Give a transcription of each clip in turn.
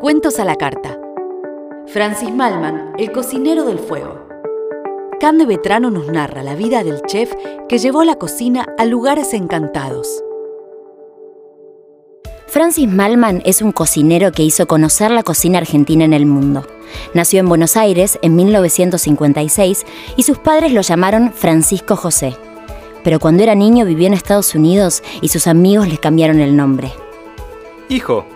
Cuentos a la carta. Francis Malman, el cocinero del fuego. Cande Vetrano nos narra la vida del chef que llevó la cocina a lugares encantados. Francis Malman es un cocinero que hizo conocer la cocina argentina en el mundo. Nació en Buenos Aires en 1956 y sus padres lo llamaron Francisco José. Pero cuando era niño vivió en Estados Unidos y sus amigos le cambiaron el nombre. Hijo,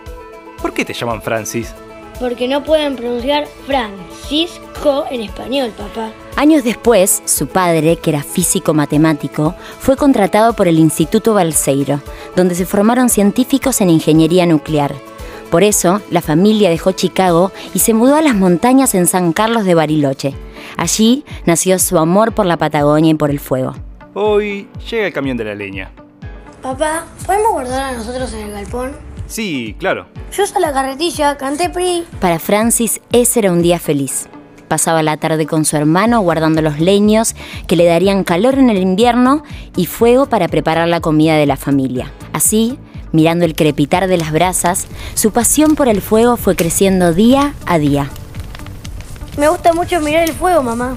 ¿por qué te llaman Francis? Porque no pueden pronunciar Francisco en español, papá. Años después, su padre, que era físico matemático, fue contratado por el Instituto Balseiro, donde se formaron científicos en ingeniería nuclear. Por eso, la familia dejó Chicago y se mudó a las montañas en San Carlos de Bariloche. Allí nació su amor por la Patagonia y por el fuego. Hoy llega el camión de la leña. Papá, ¿podemos guardar a nosotros en el galpón? Sí, claro. Yo usé la carretilla, canté PRI. Para Francis, ese era un día feliz. Pasaba la tarde con su hermano guardando los leños que le darían calor en el invierno y fuego para preparar la comida de la familia. Así, mirando el crepitar de las brasas, su pasión por el fuego fue creciendo día a día. Me gusta mucho mirar el fuego, mamá.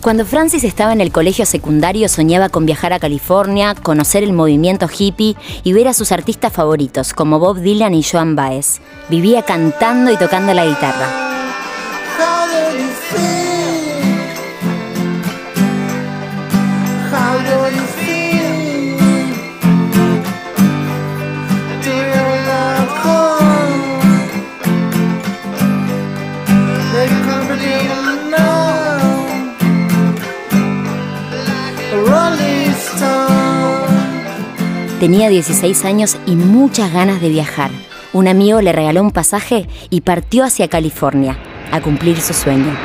Cuando Francis estaba en el colegio secundario soñaba con viajar a California, conocer el movimiento hippie y ver a sus artistas favoritos como Bob Dylan y Joan Baez. Vivía cantando y tocando la guitarra. Tenía 16 años y muchas ganas de viajar. Un amigo le regaló un pasaje y partió hacia California a cumplir su sueño.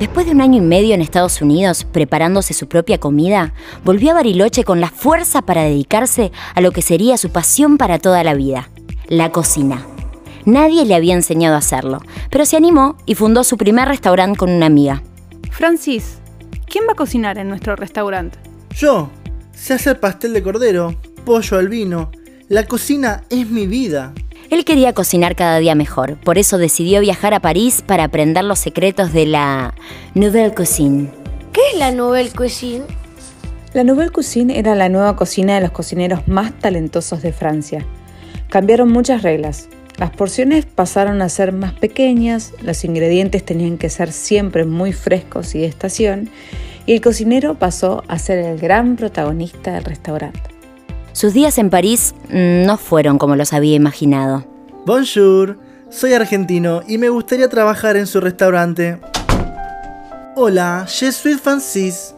Después de un año y medio en Estados Unidos preparándose su propia comida, volvió a Bariloche con la fuerza para dedicarse a lo que sería su pasión para toda la vida, la cocina. Nadie le había enseñado a hacerlo, pero se animó y fundó su primer restaurante con una amiga. Francis, ¿quién va a cocinar en nuestro restaurante? Yo. Sé hacer pastel de cordero, pollo al vino. La cocina es mi vida. Él quería cocinar cada día mejor, por eso decidió viajar a París para aprender los secretos de la Nouvelle Cuisine. ¿Qué es la Nouvelle Cuisine? La Nouvelle Cuisine era la nueva cocina de los cocineros más talentosos de Francia. Cambiaron muchas reglas, las porciones pasaron a ser más pequeñas, los ingredientes tenían que ser siempre muy frescos y de estación, y el cocinero pasó a ser el gran protagonista del restaurante. Sus días en París no fueron como los había imaginado. Bonjour, soy argentino y me gustaría trabajar en su restaurante. Hola, je suis Francis.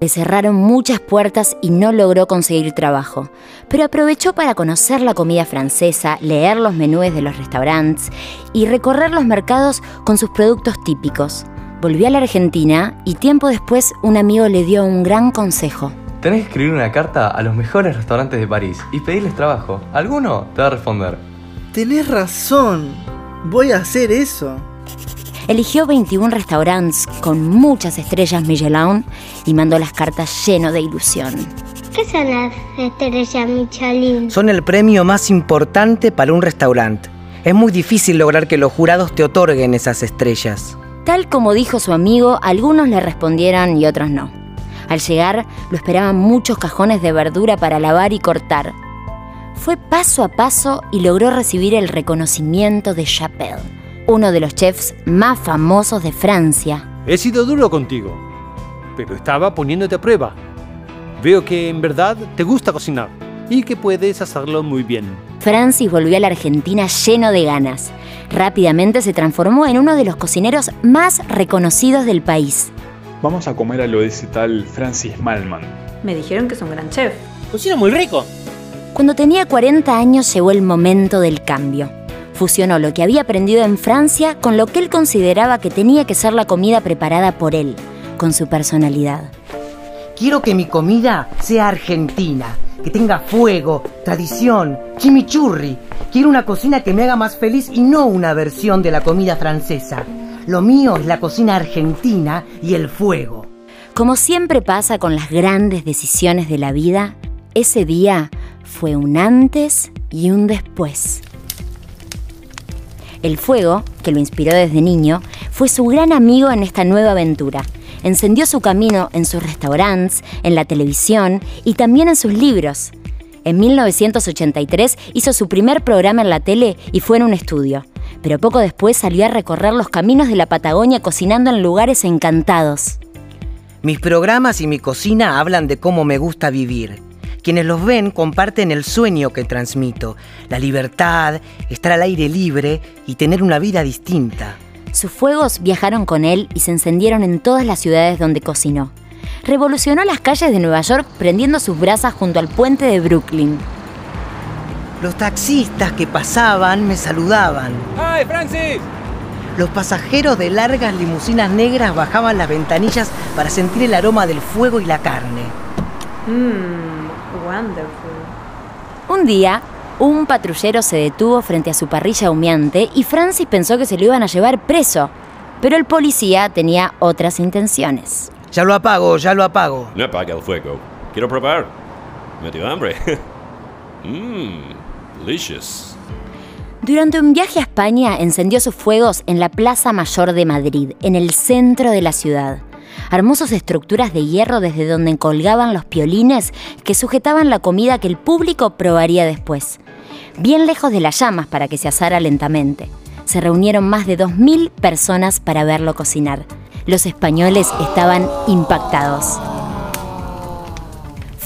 Le cerraron muchas puertas y no logró conseguir trabajo, pero aprovechó para conocer la comida francesa, leer los menúes de los restaurantes y recorrer los mercados con sus productos típicos. Volvió a la Argentina y tiempo después un amigo le dio un gran consejo. Tenés que escribir una carta a los mejores restaurantes de París y pedirles trabajo. Alguno te va a responder. Tenés razón. Voy a hacer eso eligió 21 restaurantes con muchas estrellas Michelin y mandó las cartas lleno de ilusión. ¿Qué son las estrellas Michelin? Son el premio más importante para un restaurante. Es muy difícil lograr que los jurados te otorguen esas estrellas. Tal como dijo su amigo, algunos le respondieron y otros no. Al llegar, lo esperaban muchos cajones de verdura para lavar y cortar. Fue paso a paso y logró recibir el reconocimiento de Chapelle uno de los chefs más famosos de Francia. He sido duro contigo, pero estaba poniéndote a prueba. Veo que en verdad te gusta cocinar y que puedes hacerlo muy bien. Francis volvió a la Argentina lleno de ganas. Rápidamente se transformó en uno de los cocineros más reconocidos del país. Vamos a comer a lo de ese tal Francis Malman. Me dijeron que es un gran chef. Cocina muy rico. Cuando tenía 40 años llegó el momento del cambio. Fusionó lo que había aprendido en Francia con lo que él consideraba que tenía que ser la comida preparada por él, con su personalidad. Quiero que mi comida sea argentina, que tenga fuego, tradición, chimichurri. Quiero una cocina que me haga más feliz y no una versión de la comida francesa. Lo mío es la cocina argentina y el fuego. Como siempre pasa con las grandes decisiones de la vida, Ese día fue un antes y un después. El fuego, que lo inspiró desde niño, fue su gran amigo en esta nueva aventura. Encendió su camino en sus restaurantes, en la televisión y también en sus libros. En 1983 hizo su primer programa en la tele y fue en un estudio. Pero poco después salió a recorrer los caminos de la Patagonia cocinando en lugares encantados. Mis programas y mi cocina hablan de cómo me gusta vivir. Quienes los ven comparten el sueño que transmito, la libertad, estar al aire libre y tener una vida distinta. Sus fuegos viajaron con él y se encendieron en todas las ciudades donde cocinó. Revolucionó las calles de Nueva York prendiendo sus brasas junto al puente de Brooklyn. Los taxistas que pasaban me saludaban. ¡Ay, Francis! Los pasajeros de largas limusinas negras bajaban las ventanillas para sentir el aroma del fuego y la carne. Mmm, wonderful. Un día, un patrullero se detuvo frente a su parrilla humeante y Francis pensó que se lo iban a llevar preso. Pero el policía tenía otras intenciones. Ya lo apago, ya lo apago. No apague el fuego. Quiero probar. Me dio hambre. Mmm, delicious. Durante un viaje a España encendió sus fuegos en la Plaza Mayor de Madrid, en el centro de la ciudad. Armó sus estructuras de hierro desde donde colgaban los piolines que sujetaban la comida que el público probaría después. Bien lejos de las llamas para que se asara lentamente. Se reunieron más de 2.000 personas para verlo cocinar. Los españoles estaban impactados.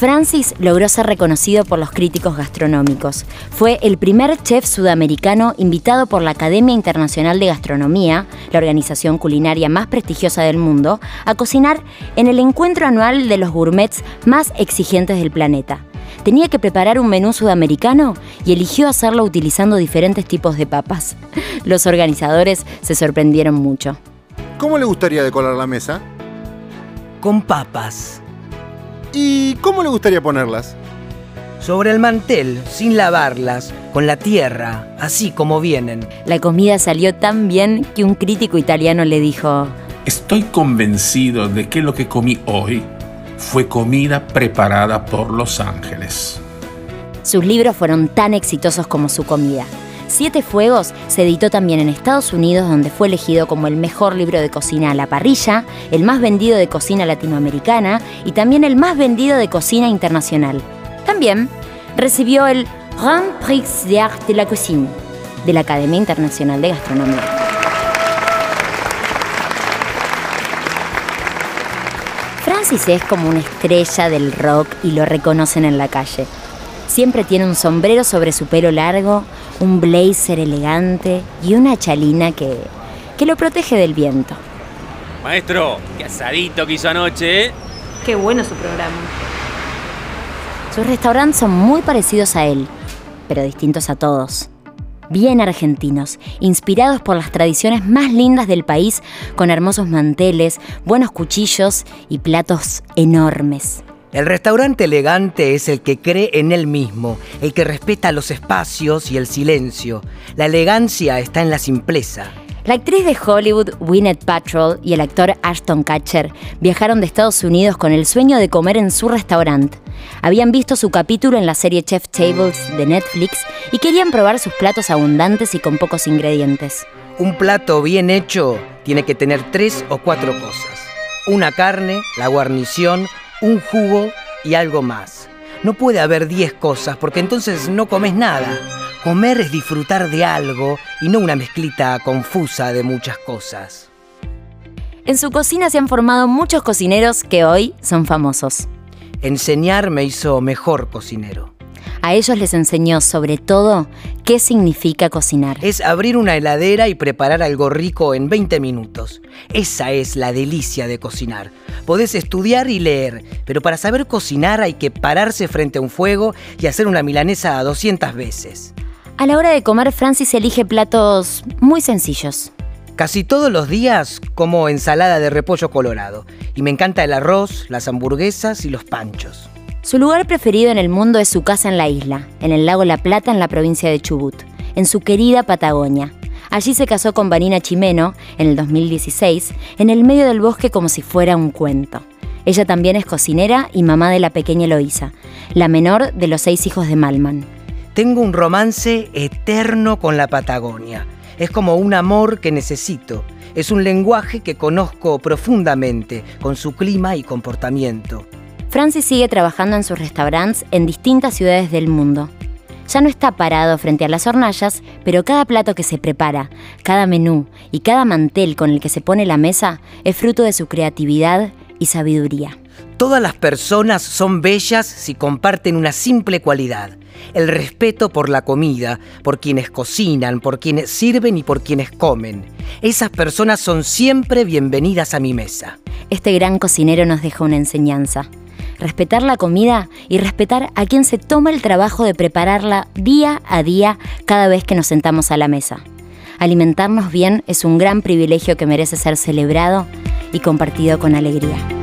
Francis logró ser reconocido por los críticos gastronómicos. Fue el primer chef sudamericano invitado por la Academia Internacional de Gastronomía, la organización culinaria más prestigiosa del mundo, a cocinar en el encuentro anual de los gourmets más exigentes del planeta. Tenía que preparar un menú sudamericano y eligió hacerlo utilizando diferentes tipos de papas. Los organizadores se sorprendieron mucho. ¿Cómo le gustaría decorar la mesa? Con papas. ¿Y cómo le gustaría ponerlas? Sobre el mantel, sin lavarlas, con la tierra, así como vienen. La comida salió tan bien que un crítico italiano le dijo, Estoy convencido de que lo que comí hoy fue comida preparada por los ángeles. Sus libros fueron tan exitosos como su comida. Siete Fuegos se editó también en Estados Unidos, donde fue elegido como el mejor libro de cocina a la parrilla, el más vendido de cocina latinoamericana y también el más vendido de cocina internacional. También recibió el Grand Prix d'Art de la Cuisine de la Academia Internacional de Gastronomía. Francis es como una estrella del rock y lo reconocen en la calle. Siempre tiene un sombrero sobre su pelo largo, un blazer elegante y una chalina que, que lo protege del viento. Maestro, qué asadito que hizo anoche, ¿eh? Qué bueno su programa. Sus restaurantes son muy parecidos a él, pero distintos a todos. Bien argentinos, inspirados por las tradiciones más lindas del país, con hermosos manteles, buenos cuchillos y platos enormes. El restaurante elegante es el que cree en él mismo, el que respeta los espacios y el silencio. La elegancia está en la simpleza. La actriz de Hollywood Gwyneth Paltrow y el actor Ashton Kutcher viajaron de Estados Unidos con el sueño de comer en su restaurante. Habían visto su capítulo en la serie Chef Tables de Netflix y querían probar sus platos abundantes y con pocos ingredientes. Un plato bien hecho tiene que tener tres o cuatro cosas. Una carne, la guarnición, un jugo y algo más. No puede haber diez cosas porque entonces no comes nada. Comer es disfrutar de algo y no una mezclita confusa de muchas cosas. En su cocina se han formado muchos cocineros que hoy son famosos. Enseñar me hizo mejor cocinero. A ellos les enseñó sobre todo qué significa cocinar. Es abrir una heladera y preparar algo rico en 20 minutos. Esa es la delicia de cocinar. Podés estudiar y leer, pero para saber cocinar hay que pararse frente a un fuego y hacer una milanesa 200 veces. A la hora de comer, Francis elige platos muy sencillos. Casi todos los días como ensalada de repollo colorado y me encanta el arroz, las hamburguesas y los panchos. Su lugar preferido en el mundo es su casa en la isla, en el lago La Plata en la provincia de Chubut, en su querida Patagonia. Allí se casó con Vanina Chimeno en el 2016, en el medio del bosque como si fuera un cuento. Ella también es cocinera y mamá de la pequeña Eloísa, la menor de los seis hijos de Malman. Tengo un romance eterno con la Patagonia. Es como un amor que necesito. Es un lenguaje que conozco profundamente, con su clima y comportamiento. Francis sigue trabajando en sus restaurantes en distintas ciudades del mundo. Ya no está parado frente a las hornallas, pero cada plato que se prepara, cada menú y cada mantel con el que se pone la mesa es fruto de su creatividad y sabiduría. Todas las personas son bellas si comparten una simple cualidad, el respeto por la comida, por quienes cocinan, por quienes sirven y por quienes comen. Esas personas son siempre bienvenidas a mi mesa. Este gran cocinero nos deja una enseñanza. Respetar la comida y respetar a quien se toma el trabajo de prepararla día a día cada vez que nos sentamos a la mesa. Alimentarnos bien es un gran privilegio que merece ser celebrado y compartido con alegría.